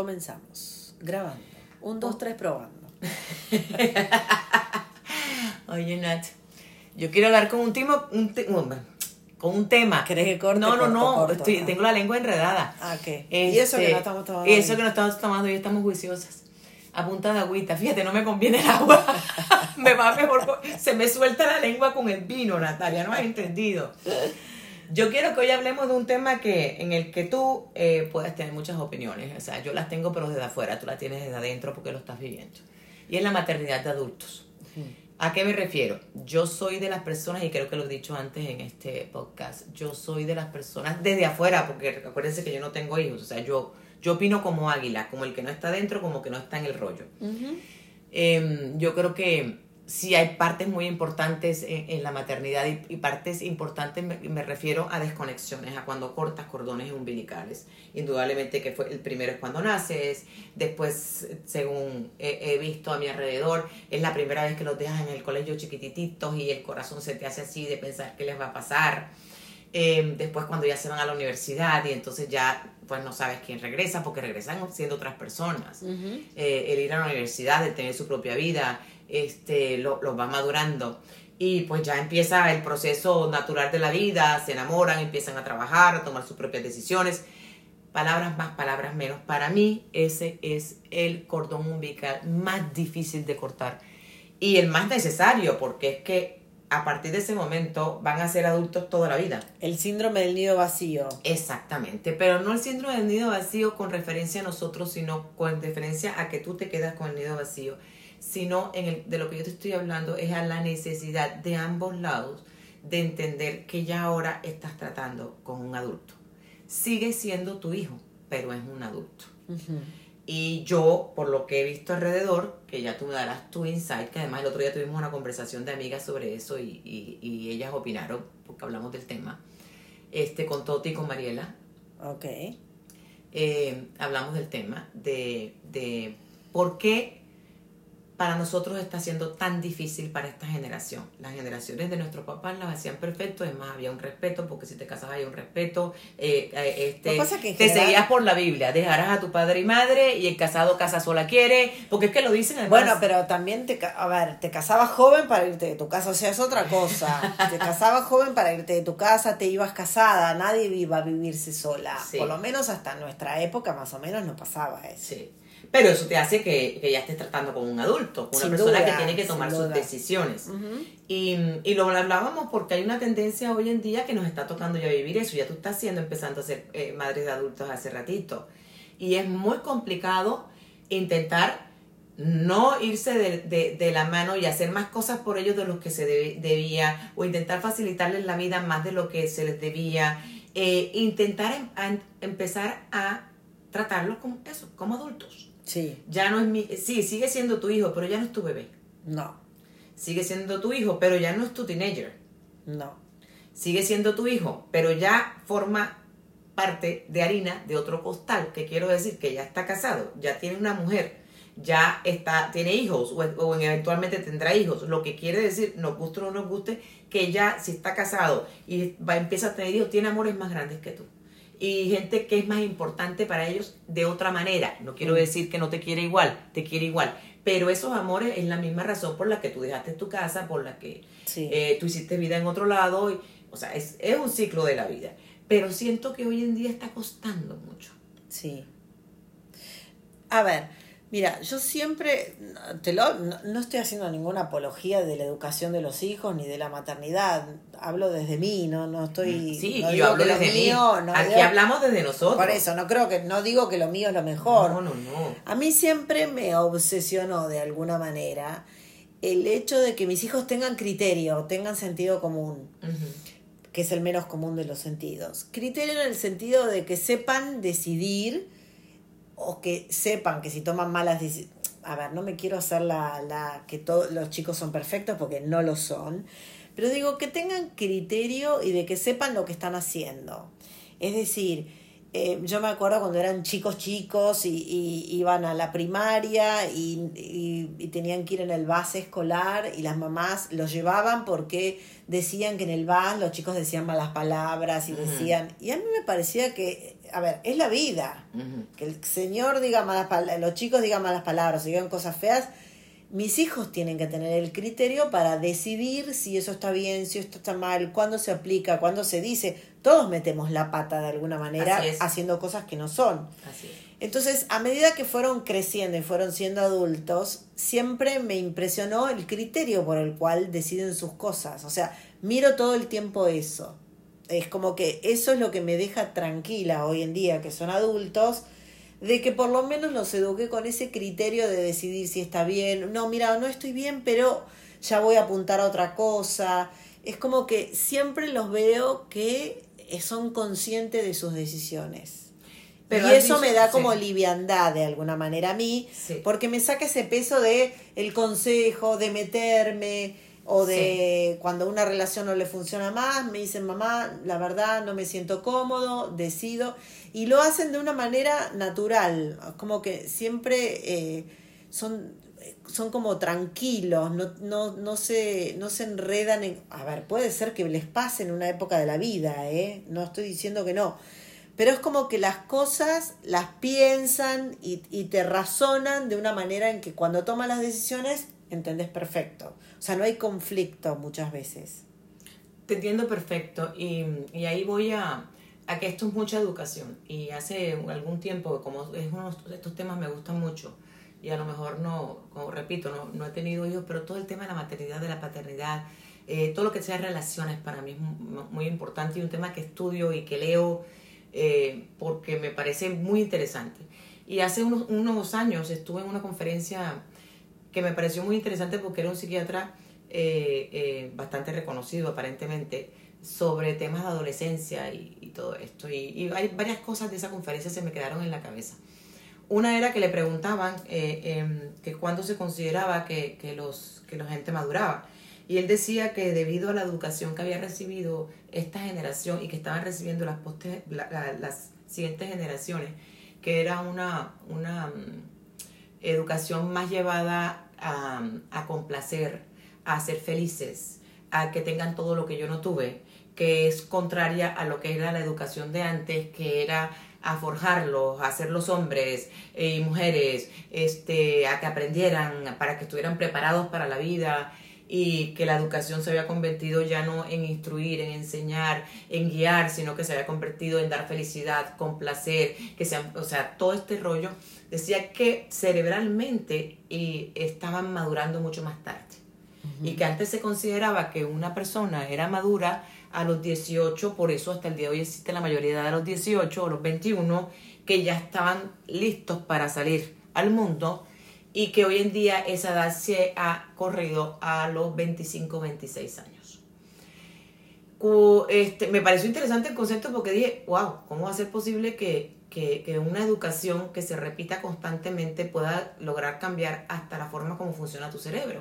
Comenzamos. Grabando. Un, dos, tres, probando. Oye, Nat, yo quiero hablar con un tema, un te- con un tema. ¿Querés que corte? No, no, Corto, no, corto. estoy- tengo la lengua enredada. Ah, ¿qué? Y eso que Este, no estamos tomando y eso hoy. que no estamos tomando y estamos juiciosas. A punta de agüita, fíjate, no me conviene el agua. me va mejor, se me suelta la lengua con el vino, Natalia, no has entendido. Yo quiero que hoy hablemos de un tema que en el que tú eh, puedes tener muchas opiniones. O sea, yo las tengo, pero desde afuera, tú las tienes desde adentro porque lo estás viviendo. Y es la maternidad de adultos. ¿A qué me refiero? Yo soy de las personas, y creo que lo he dicho antes en este podcast, yo soy de las personas desde afuera, porque acuérdense que yo no tengo hijos, o sea, yo, yo opino como águila, como el que no está dentro, como que no está en el rollo. Eh, yo creo que sí hay partes muy importantes en, en la maternidad y, y partes importantes me, me refiero a desconexiones, a cuando cortas cordones umbilicales. Indudablemente que fue el primero es cuando naces, después según he, he visto a mi alrededor, es la primera vez que los dejas en el colegio chiquitititos y el corazón se te hace así de pensar qué les va a pasar. Eh, después cuando ya se van a la universidad y entonces ya pues no sabes quién regresa porque regresan siendo otras personas. Eh, el ir a la universidad, el tener su propia vida, este, lo, lo va madurando. Y pues ya empieza el proceso natural de la vida, se enamoran, empiezan a trabajar, a tomar sus propias decisiones. Palabras más, palabras menos. Para mí ese es el cordón umbilical más difícil de cortar y el más necesario porque es que a partir de ese momento van a ser adultos toda la vida. El síndrome del nido vacío. Exactamente, pero no el síndrome del nido vacío con referencia a nosotros, sino con referencia a que tú te quedas con el nido vacío, sino en el, de lo que yo te estoy hablando es a la necesidad de ambos lados de entender que ya ahora estás tratando con un adulto. Sigue siendo tu hijo, pero es un adulto. Y yo, por lo que he visto alrededor, que ya tú me darás tu insight, que además el otro día tuvimos una conversación de amigas sobre eso y, y- y ellas opinaron, porque hablamos del tema, este, con Toti y con Mariela, Ok. eh, hablamos del tema de, de por qué para nosotros está siendo tan difícil para esta generación. Las generaciones de nuestros papás las hacían perfecto, es más, había un respeto, porque si te casabas había un respeto, eh, eh, este, que pasa te general- seguías por la Biblia, dejarás a tu padre y madre y el casado casa sola quiere, porque es que lo dicen además. Bueno, pero también te, a ver, te casabas joven para irte de tu casa, o sea, es otra cosa. te casabas joven para irte de tu casa, te ibas casada, nadie iba a vivirse sola. Sí. Por lo menos hasta nuestra época más o menos no pasaba eso. Sí. Pero eso te hace que, que ya estés tratando con un adulto, una Sin persona duda, que tiene que tomar sus decisiones. y, y lo hablábamos porque hay una tendencia hoy en día que nos está tocando ya vivir eso. Ya tú estás siendo empezando a ser eh, madres de adultos hace ratito. Y es muy complicado intentar no irse de, de- de la mano y hacer más cosas por ellos de lo que se debía, o intentar facilitarles la vida más de lo que se les debía, eh, intentar em- a- empezar a tratarlos como eso, como adultos. Sí, Ya no es mi, sí, sigue siendo tu hijo, pero ya no es tu bebé. no, Sigue siendo tu hijo, pero ya no es tu teenager. no. Sigue siendo tu hijo, pero ya forma parte de harina de otro costal, que quiero decir que ya está casado, ya tiene una mujer, ya está, tiene hijos o, o eventualmente tendrá hijos, lo que quiere decir, nos guste o no nos guste, que ya si está casado y va, empieza a tener hijos, tiene amores más grandes que tú. Y gente que es más importante para ellos de otra manera. No quiero decir que no te quiere igual, te quiere igual. Pero esos amores es la misma razón por la que tú dejaste tu casa, por la que Sí. eh, tú hiciste vida en otro lado. y- o sea, es, es un ciclo de la vida. Pero siento que hoy en día está costando mucho. Sí. A ver, mira, yo siempre, te lo, no, no estoy haciendo ninguna apología de la educación de los hijos ni de la maternidad. Hablo desde mí, no, no estoy. Sí, no y digo yo hablo que lo desde mí. mío, no Aquí digo- hablamos desde nosotros. Por eso, no creo que, no digo que lo mío es lo mejor. No, no, no. A mí siempre me obsesionó de alguna manera el hecho de que mis hijos tengan criterio, tengan sentido común, que es el menos común de los sentidos. Criterio en el sentido de que sepan decidir o que sepan que si toman malas decisiones... A ver, no me quiero hacer la, la que todos los chicos son perfectos porque no lo son, pero digo que tengan criterio y de que sepan lo que están haciendo. Es decir, eh, yo me acuerdo cuando eran chicos chicos y, y iban a la primaria y, y- y tenían que ir en el bus escolar y las mamás los llevaban porque decían que en el bus los chicos decían malas palabras y decían... Y a mí me parecía que a ver, es la vida. Que el señor diga malas palabras, los chicos digan malas palabras, o digan cosas feas. Mis hijos tienen que tener el criterio para decidir si eso está bien, si esto está mal, cuándo se aplica, cuándo se dice. Todos metemos la pata de alguna manera haciendo cosas que no son. Así es. Entonces, a medida que fueron creciendo y fueron siendo adultos, siempre me impresionó el criterio por el cual deciden sus cosas. O sea, miro todo el tiempo eso. Es como que eso es lo que me deja tranquila hoy en día, que son adultos, de que por lo menos los eduqué con ese criterio de decidir si está bien. No, mira, no estoy bien, pero ya voy a apuntar a otra cosa. Es como que siempre los veo que son conscientes de sus decisiones y eso me da como liviandad de alguna manera a mí, porque me saca ese peso de el consejo, de meterme, o de cuando una relación no le funciona más, me dicen, mamá, la verdad no me siento cómodo, decido, y lo hacen de una manera natural, como que siempre eh, son, son como tranquilos, no, no, no, se, no se enredan en... A ver, puede ser que les pase en una época de la vida, ¿eh? No estoy diciendo que no pero es como que las cosas las piensan y, te razonan de una manera en que cuando toman las decisiones entendés perfecto. O sea, no hay conflicto muchas veces. Te entiendo perfecto y, ahí voy a, a, que esto es mucha educación y hace algún tiempo, como es uno de estos temas me gustan mucho y a lo mejor no, como repito, no, no he tenido hijos, pero todo el tema de la maternidad, de la paternidad, eh, todo lo que sea relaciones para mí es muy importante y un tema que estudio y que leo eh, porque me parece muy interesante. Y hace unos, unos, años estuve en una conferencia que me pareció muy interesante porque era un psiquiatra eh, eh, bastante reconocido aparentemente sobre temas de adolescencia y, todo esto. Y, hay varias cosas de esa conferencia se me quedaron en la cabeza. Una era que le preguntaban em, que cuándo se consideraba que, que, los, que la gente maduraba. Y él decía que debido a la educación que había recibido esta generación y que estaban recibiendo las, las siguientes generaciones, que era una, una mm, educación más llevada a, a complacer, a ser felices, a que tengan todo lo que yo no tuve, que es contraria a lo que era la educación de antes, que era a forjarlos, a hacerlos hombres y mujeres, este, a que aprendieran, para que estuvieran preparados para la vida, y que la educación se había convertido ya no en instruir, en enseñar, en guiar, sino que se había convertido en dar felicidad, complacer, que sea, o sea, todo este rollo decía que cerebralmente y estaban madurando mucho más tarde. Y que antes se consideraba que una persona era madura a los 18, por eso hasta el día de hoy existe la mayoría de los 18 o los 21 que ya estaban listos para salir al mundo y que hoy en día esa edad se ha corrido a los 25, 26 años. Este, me pareció interesante el concepto porque dije, wow, ¿cómo va a ser posible que, que, una educación que se repita constantemente pueda lograr cambiar hasta la forma como funciona tu cerebro?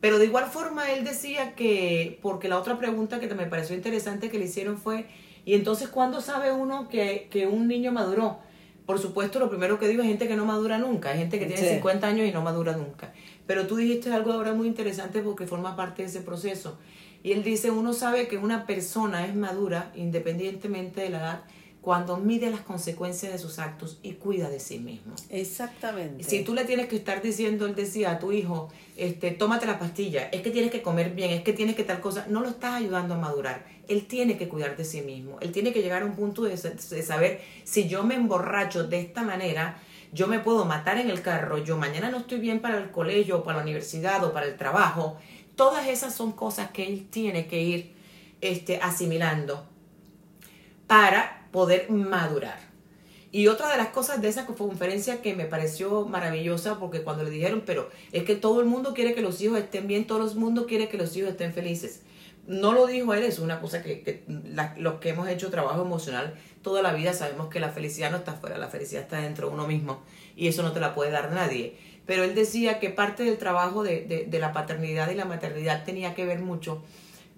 Pero de igual forma él decía que, porque la otra pregunta que me pareció interesante que le hicieron fue, ¿y entonces cuándo sabe uno que, que un niño maduró? Por supuesto, lo primero que digo es gente que no madura nunca, hay gente que tiene 50 años y no madura nunca. Pero tú dijiste algo ahora muy interesante porque forma parte de ese proceso. Y él dice, uno sabe que una persona es madura independientemente de la edad cuando mide las consecuencias de sus actos y cuida de sí mismo. Exactamente. Si tú le tienes que estar diciendo, él decía a tu hijo, este, tómate la pastilla, es que tienes que comer bien, es que tienes que tal cosa, no lo estás ayudando a madurar. Él tiene que cuidar de sí mismo. Él tiene que llegar a un punto de, de saber si yo me emborracho de esta manera, yo me puedo matar en el carro, yo mañana no estoy bien para el colegio, o para la universidad o para el trabajo. Todas esas son cosas que él tiene que ir este, asimilando para poder madurar. Y otra de las cosas de esa conferencia que me pareció maravillosa, porque cuando le dijeron, pero es que todo el mundo quiere que los hijos estén bien, todo el mundo quiere que los hijos estén felices. No lo dijo él, es una cosa que, los que hemos hecho trabajo emocional toda la vida sabemos que la felicidad no está afuera, la felicidad está dentro de uno mismo y eso no te la puede dar nadie. Pero él decía que parte del trabajo de, de la paternidad y la maternidad tenía que ver mucho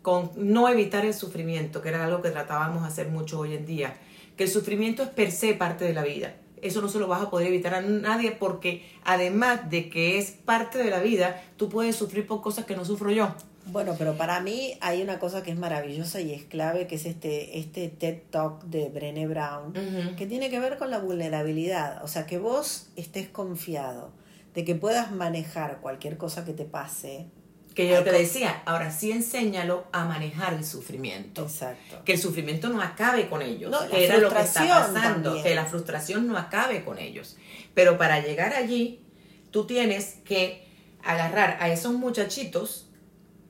con no evitar el sufrimiento, que era algo que tratábamos de hacer mucho hoy en día, que el sufrimiento es per se parte de la vida. Eso no se lo vas a poder evitar a nadie porque además de que es parte de la vida, tú puedes sufrir por cosas que no sufro yo. Bueno, pero para mí hay una cosa que es maravillosa y es clave, que es este, este TED Talk de Brené Brown, que tiene que ver con la vulnerabilidad. O sea, que vos estés confiado de que puedas manejar cualquier cosa que te pase. Que yo te decía, ahora sí enséñalo a manejar el sufrimiento. Exacto. Que el sufrimiento no acabe con ellos. No, que era lo que está pasando. también. Que la frustración no acabe con ellos. Pero para llegar allí, tú tienes que agarrar a esos muchachitos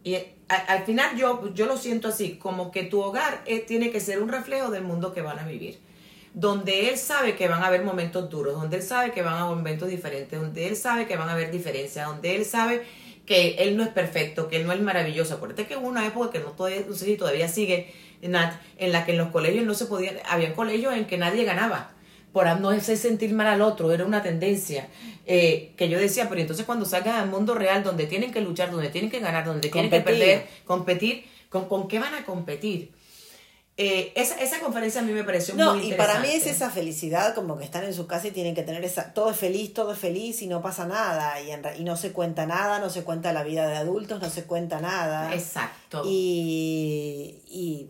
y a- al final yo, yo lo siento así, como que tu hogar eh, tiene que ser un reflejo del mundo que van a vivir. Donde él sabe que van a haber momentos duros, donde él sabe que van a haber momentos diferentes, donde él sabe que van a haber diferencias, donde él sabe que él no es perfecto, que él no es maravilloso. Acuérdate que hubo una época que no, todavía, no sé si todavía sigue, Nat, en la que en los colegios no se podía, había colegios en que nadie ganaba por no hacer sentir mal al otro, era una tendencia eh, que yo decía, pero entonces cuando salgan al mundo real, donde tienen que luchar, donde tienen que ganar, donde tienen que perder, competir, ¿con, con qué van a competir? Eh, esa, esa conferencia a mí me pareció No, muy y para mí es interesante. esa felicidad, como que están en su casa y tienen que tener esa, todo es feliz, todo es feliz y no pasa nada, y, en y no se cuenta nada, no se cuenta la vida de adultos, no se cuenta nada. Exacto. Y, y,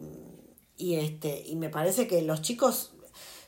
y este, y me parece que los chicos,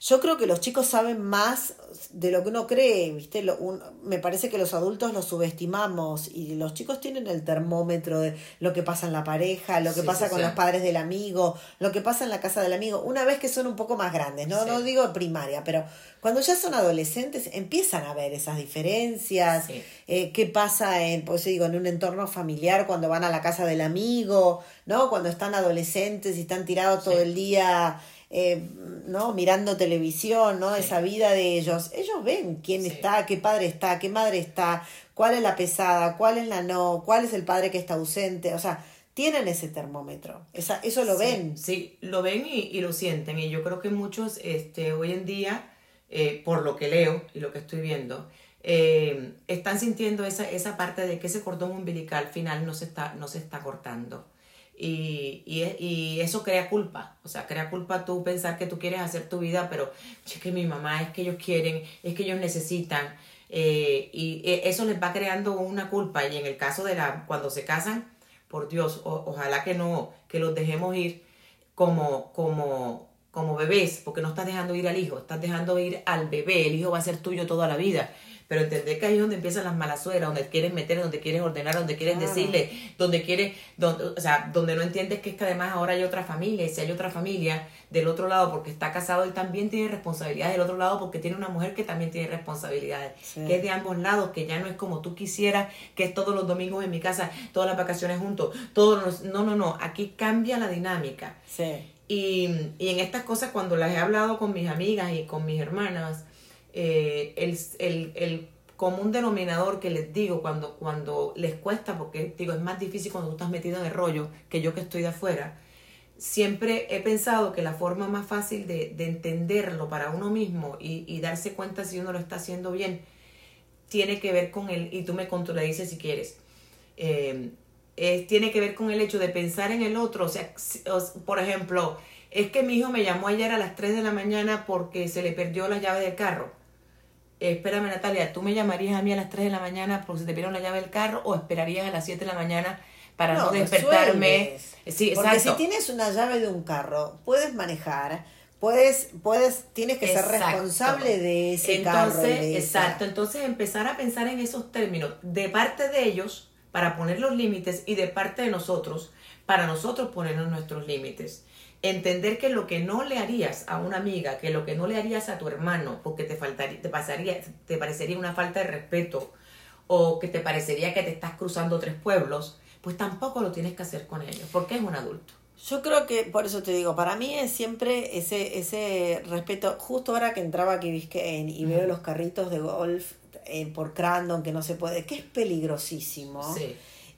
yo creo que los chicos saben más de lo que uno cree, ¿viste? Lo, un- me parece que los adultos los subestimamos y los chicos tienen el termómetro de lo que pasa en la pareja, lo que Sí, pasa sí, con sí. los padres del amigo, lo que pasa en la casa del amigo, una vez que son un poco más grandes, no, no digo primaria, pero cuando ya son adolescentes empiezan a ver esas diferencias, eh, qué pasa en, pues digo, en un entorno familiar cuando van a la casa del amigo, ¿no? Cuando están adolescentes y están tirados todo el día, eh, ¿no? Mirando televisión, ¿no? Sí. Esa vida de ellos. Ellos ven quién Sí. está, qué padre está, qué madre está, cuál es la pesada, cuál es la no, cuál es el padre que está ausente, o sea, tienen ese termómetro, esa, eso lo Sí, ven. Sí, lo ven y, y lo sienten. Y yo creo que muchos este, hoy en día, eh, por lo que leo y lo que estoy viendo, eh, están sintiendo esa, esa parte de que ese cordón umbilical final no se está, no se está cortando. Y, y, y eso crea culpa, o sea, crea culpa tú pensar que tú quieres hacer tu vida, pero es que mi mamá, es que ellos quieren, es que ellos necesitan, eh, y eh, eso les va creando una culpa. Y en el caso de la, cuando se casan, por Dios, ojalá que no, que los dejemos ir como, como, como bebés, porque no estás dejando ir al hijo, estás dejando ir al bebé, el hijo va a ser tuyo toda la vida. Pero entender que ahí es donde empiezan las malas sueras, donde quieres meter, donde quieres ordenar, donde quieres Claro. decirle, donde quieres, donde, o sea, donde no entiendes que es que además ahora hay otra familia, y si hay otra familia del otro lado porque está casado, él también tiene responsabilidades del otro lado porque tiene una mujer que también tiene responsabilidades, Sí. que es de ambos lados, que ya no es como tú quisieras, que es todos los domingos en mi casa, todas las vacaciones juntos, todos los, no, no, no, aquí cambia la dinámica. Sí. Y, y en estas cosas, cuando las he hablado con mis amigas y con mis hermanas, eh, el, el, común denominador que les digo cuando, cuando les cuesta, porque digo, es más difícil cuando tú estás metido en el rollo que yo que estoy de afuera, siempre he pensado que la forma más fácil de, de entenderlo para uno mismo y, y darse cuenta si uno lo está haciendo bien, tiene que ver con el, y tú me contradices si quieres, eh, tiene que ver con el hecho de pensar en el otro. O sea, por ejemplo, es que mi hijo me llamó ayer a las 3 de la mañana porque se le perdió la llave del carro. Espérame, Natalia, ¿tú me llamarías a mí a las 3 de la mañana porque se te perdieron la llave del carro o esperarías a las 7 de la mañana para no, despertarme? resuelves. Sí, Porque exacto. si tienes una llave de un carro, puedes manejar, puedes, puedes, tienes que ser responsable de ese entonces, carro. esa- exacto, entonces empezar a pensar en esos términos de parte de ellos para poner los límites y de parte de nosotros para nosotros ponernos nuestros límites. Entender que lo que no le harías a una amiga, que lo que no le harías a tu hermano, porque te faltaría, te pasaría, te parecería una falta de respeto o que te parecería que te estás cruzando tres pueblos, pues tampoco lo tienes que hacer con ellos, porque es un adulto. Yo creo que, por eso te digo, para mí es siempre ese, ese respeto. Justo ahora que entraba aquí Biscayne y veo los carritos de golf eh, por Crandon, que no se puede, que es peligrosísimo. Sí.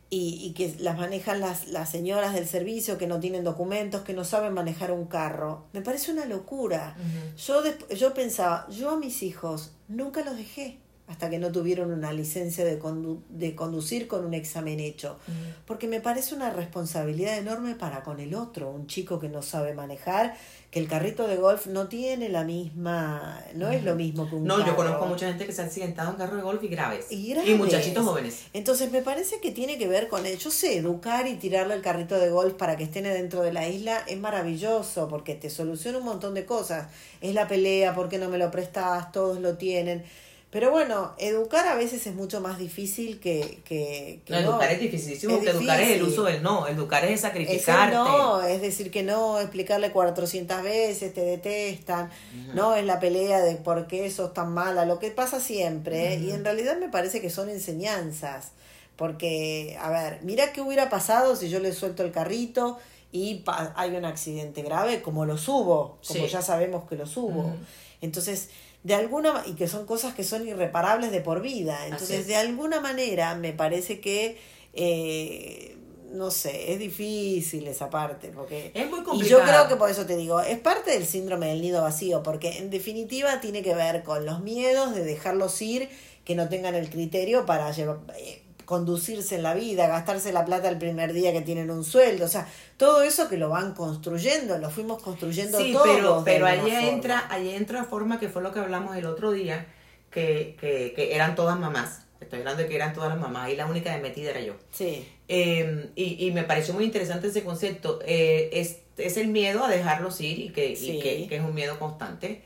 Y, y que las manejan las, las señoras del servicio que no tienen documentos, que no saben manejar un carro. Me parece una locura. Yo, desp- yo pensaba, yo a mis hijos nunca los dejé. Hasta que no tuvieron una licencia de, condu- de conducir con un examen hecho. Porque me parece una responsabilidad enorme para con el otro, un chico que no sabe manejar, que el carrito de golf no tiene la misma, no es lo mismo que un No, yo conozco mucha gente que se ha accidentado en carro de golf y graves. Y graves. muchachitos jóvenes. Entonces me parece que tiene que ver con, yo sé, educar y tirarle el carrito de golf para que estén dentro de la isla es maravilloso porque te soluciona un montón de cosas. Es la pelea, ¿por qué no me lo prestas? Todos lo tienen. Pero bueno, educar a veces es mucho más difícil que... que, que No, educar es dificilísimo, Es porque educar es el difícil. uso del no, educar es Es sacrificarte. no, es decir que no, explicarle 400 veces, te detestan, no es la pelea de por qué sos tan mala, lo que pasa siempre, ¿eh? y en realidad me parece que son enseñanzas, porque, a ver, mira qué hubiera pasado si yo le suelto el carrito y pa- hay un accidente grave, como los hubo, como Sí. ya sabemos que los hubo. Ujú. Entonces, de alguna y que son cosas que son irreparables de por vida. Entonces, es. de alguna manera me parece que eh, no sé, es difícil esa parte porque Es muy y complicado. yo creo que por eso te digo, es parte del síndrome del nido vacío, porque en definitiva tiene que ver con los miedos de dejarlos ir, que no tengan el criterio para llevar, eh, conducirse en la vida, gastarse la plata el primer día que tienen un sueldo, o sea, todo eso que lo van construyendo, lo fuimos construyendo Sí, todos. pero, pero allí forma. entra, allí entra forma que fue lo que hablamos el otro día, que, que, que eran todas mamás. Estoy hablando de que eran todas las mamás y la única de metida era yo. Sí, Eh, y, y me pareció muy interesante ese concepto. Eh, es, es el miedo a dejarlos ir y, que, y que, que es un miedo constante.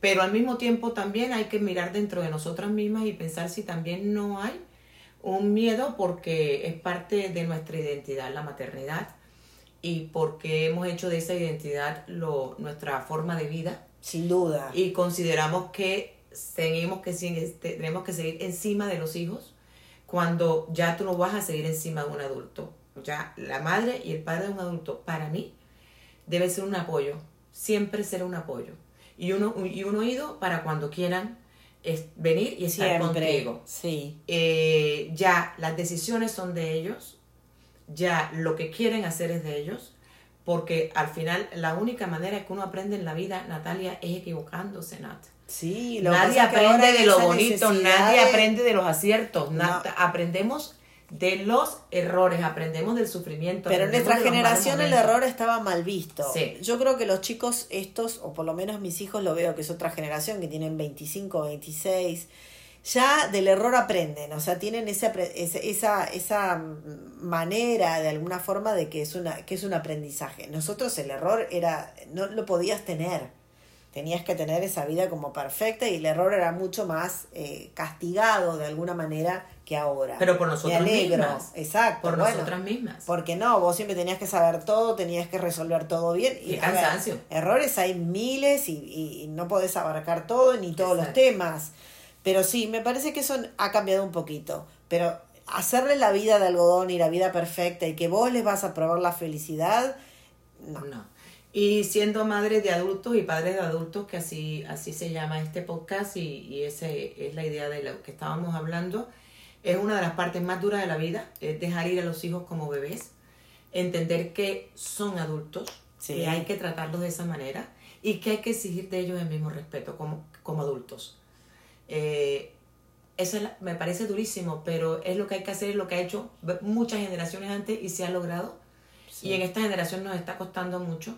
Pero al mismo tiempo también hay que mirar dentro de nosotras mismas y pensar si también no hay un miedo porque es parte de nuestra identidad, la maternidad, y porque hemos hecho de esa identidad lo, nuestra forma de vida sin duda. y consideramos que seguimos que tenemos que seguir encima de los hijos cuando ya tú no vas a seguir encima de un adulto. Ya la madre y el padre de un adulto, para mí, debe ser un apoyo, siempre ser un apoyo. Y, uno, y un oído para cuando quieran es- venir y estar Siempre. contigo. Sí, Eh, ya las decisiones son de ellos, ya lo que quieren hacer es de ellos, porque al final la única manera que uno aprende en la vida, Natalia, es equivocándose, Nat. sí. lo Nadie que aprende de lo bonito, nadie de- aprende de los aciertos, No. Nat- aprendemos de los errores, aprendemos del sufrimiento. Pero en nuestra generación el error estaba mal visto. Sí. Yo creo que los chicos estos, o por lo menos mis hijos lo veo que es otra generación, que tienen 25, 26, ya del error aprenden, o sea, tienen esa, esa mm, manera de alguna forma de que es, una, que es un aprendizaje. Nosotros el error era, no lo podías tener, tenías que tener esa vida como perfecta y el error era mucho más eh, castigado de alguna manera que ahora. Pero por nosotras Me alegro, mismas. exacto. Por bueno. nosotras mismas. Porque no, vos siempre tenías que saber todo, tenías que resolver todo bien. Qué a ver, cansancio. errores hay miles y, y- y no podés abarcar todo ni todos los temas. Pero sí, me parece que eso ha cambiado un poquito. Pero hacerle la vida de algodón y la vida perfecta y que vos les vas a probar la felicidad, no. No. Y siendo madre de adultos y padres de adultos, que así, así se llama este podcast y, y ese es la idea de lo que estábamos hablando, es una de las partes más duras de la vida, es dejar ir a los hijos como bebés, entender que son adultos, Sí. que hay que tratarlos de esa manera y que hay que exigir de ellos el mismo respeto como, como adultos. Eh, eso es la- me parece durísimo, pero es lo que hay que hacer, es lo que ha hecho muchas generaciones antes y se ha logrado. Sí. Y en esta generación nos está costando mucho,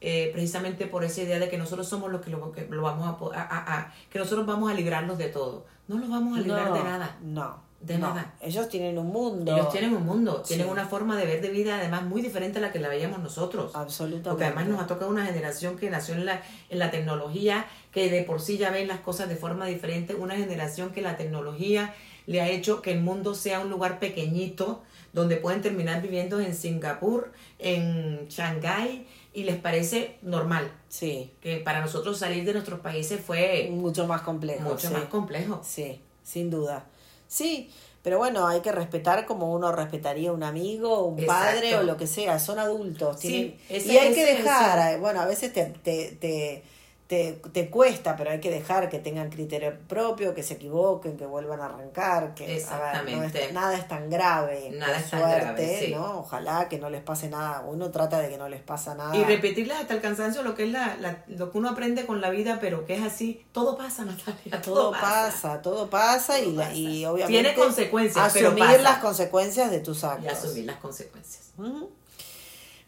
eh, precisamente por esa idea de que nosotros somos los que lo, que lo vamos a, a- a- que nosotros vamos a librarlos de todo. No los vamos a librar no, de nada. No. De no. nada. Ellos tienen un mundo. Ellos tienen un mundo, tienen una forma de ver de vida además muy diferente a la que la veíamos nosotros. Absolutamente. Porque además nos ha tocado una generación que nació en la, en la tecnología, que de por sí ya ven las cosas de forma diferente, una generación que la tecnología le ha hecho que el mundo sea un lugar pequeñito, donde pueden terminar viviendo en Singapur, en Shanghái, y les parece normal. Sí. Que para nosotros salir de nuestros países fue Mucho más complejo. mucho sí. más complejo. Sí, sin duda. Sí, pero bueno, hay que respetar como uno respetaría un amigo, un Exacto. padre o lo que sea. Son adultos. Sí, ese- y hay que dejar, eh, bueno, a veces te, te, te, te, te cuesta, pero hay que dejar que tengan criterio propio, que se equivoquen, que vuelvan a arrancar, que a ver, no es- Exactamente. nada es tan grave, Nada es tan suerte, grave, sí. ¿no? Ojalá que no les pase nada, uno trata de que no les pasa nada. Y repetirles hasta el cansancio lo que es la, la- lo que uno aprende con la vida, pero que es así. Todo pasa, Natalia. todo pasa, todo pasa, y, la- y obviamente Tiene consecuencias, pero asumir pasa. las consecuencias de tus Y actos. asumir las consecuencias.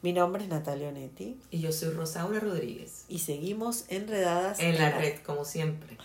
Mi nombre es Natalia Onetti Y yo soy Rosaura Rodríguez. y seguimos enredadas En la red, como siempre.